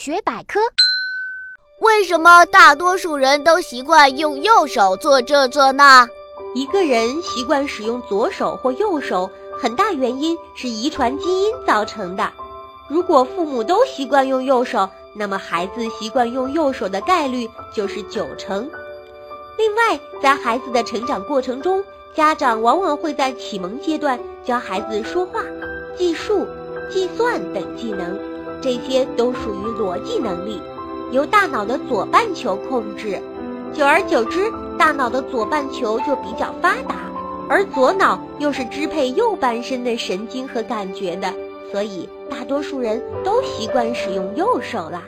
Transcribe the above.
学百科。为什么大多数人都习惯用右手做这做那？一个人习惯使用左手或右手，很大原因是遗传基因造成的。如果父母都习惯用右手，那么孩子习惯用右手的概率就是九成。另外，在孩子的成长过程中，家长往往会在启蒙阶段教孩子说话、计数、计算等技能，这些都属于逻辑能力，由大脑的左半球控制。久而久之，大脑的左半球就比较发达，而左脑又是支配右半身的神经和感觉的，所以大多数人都习惯使用右手啦。